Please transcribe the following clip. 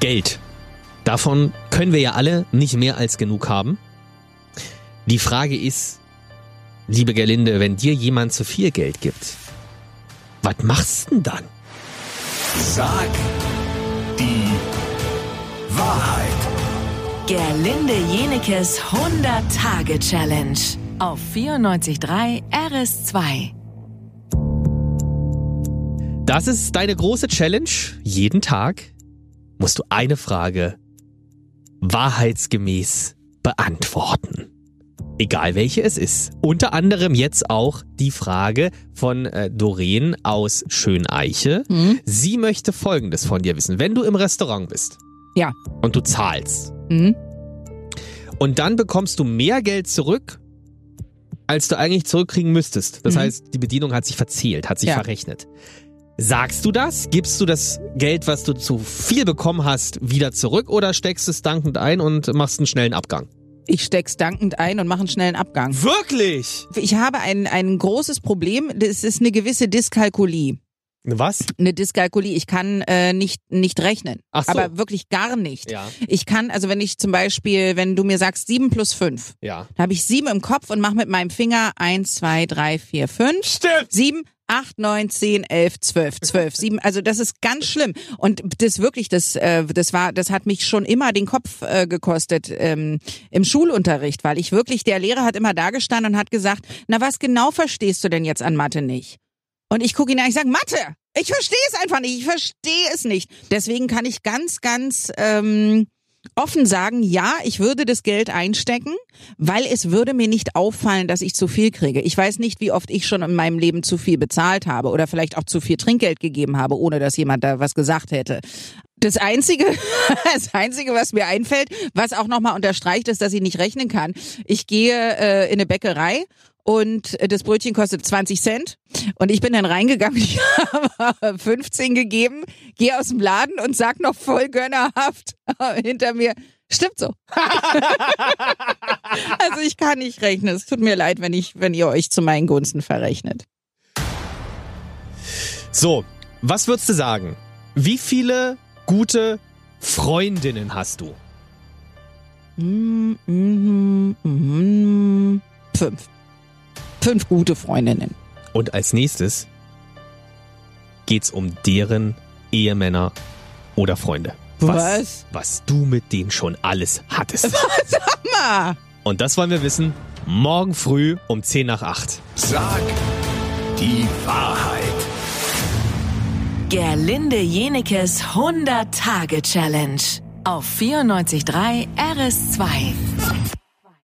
Geld. Davon können wir ja alle nicht mehr als genug haben. Die Frage ist, liebe Gerlinde, wenn dir jemand zu viel Geld gibt, was machst du denn dann? Sag die Wahrheit. Gerlinde Jenekes 100-Tage-Challenge auf 94.3 RS2. Das ist deine große Challenge. Jeden Tag musst du eine Frage wahrheitsgemäß beantworten. Egal welche es ist. Unter anderem jetzt auch die Frage von äh, Doreen aus Schöneiche. Mhm. Sie möchte Folgendes von dir wissen. Wenn du im Restaurant bist Ja. und du zahlst Mhm. und dann bekommst du mehr Geld zurück, als du eigentlich zurückkriegen müsstest. Das Mhm. heißt, die Bedienung hat sich verzählt, hat sich Ja. verrechnet. Sagst du das? Gibst du das Geld, was du zu viel bekommen hast, wieder zurück oder steckst es dankend ein und machst einen schnellen Abgang? Ich steck's dankend ein und mache einen schnellen Abgang. Wirklich? Ich habe ein, ein großes Problem. Das ist eine gewisse Dyskalkulie. Was? Eine Dyskalkulie. Ich kann äh, nicht, nicht rechnen. Ach so. Aber wirklich gar nicht. Ja, Ich kann, also wenn ich zum Beispiel, wenn du mir sagst sieben plus fünf, ja. da habe ich sieben im Kopf und mache mit meinem Finger eins, zwei, drei, vier, fünf, Stimmt. sieben, acht, neun, zehn, elf, zwölf, zwölf, sieben. Also das ist ganz schlimm. Und das wirklich, das, äh, das war, das hat mich schon immer den Kopf äh, gekostet ähm, im Schulunterricht, weil ich wirklich, der Lehrer hat immer da gestanden und hat gesagt, na was genau verstehst du denn jetzt an Mathe nicht? Und ich gucke ihn an, ich sage, Mathe, ich verstehe es einfach nicht, ich verstehe es nicht. Deswegen kann ich ganz, ganz ähm, offen sagen, ja, ich würde das Geld einstecken, weil es würde mir nicht auffallen, dass ich zu viel kriege. Ich weiß nicht, wie oft ich schon in meinem Leben zu viel bezahlt habe oder vielleicht auch zu viel Trinkgeld gegeben habe, ohne dass jemand da was gesagt hätte. Das einzige, das einzige, was mir einfällt, was auch nochmal unterstreicht, ist, dass ich nicht rechnen kann. Ich gehe äh, in eine Bäckerei und äh, das Brötchen kostet 20 Cent und ich bin dann reingegangen, ich habe 15 gegeben, gehe aus dem Laden und sag noch voll gönnerhaft hinter mir, stimmt so. also ich kann nicht rechnen. Es tut mir leid, wenn ich, wenn ihr euch zu meinen Gunsten verrechnet. So, was würdest du sagen? Wie viele gute Freundinnen hast du? Mm, mhm, mhm. Fünf. Fünf gute Freundinnen. Und als nächstes geht's um deren Ehemänner oder Freunde. Was? Was du mit denen schon alles hattest. Ma! Und das wollen wir wissen morgen früh um 10 nach 8. Sag die Wahrheit. Gerlinde Jenekes 100-Tage-Challenge auf 94.3 RS2.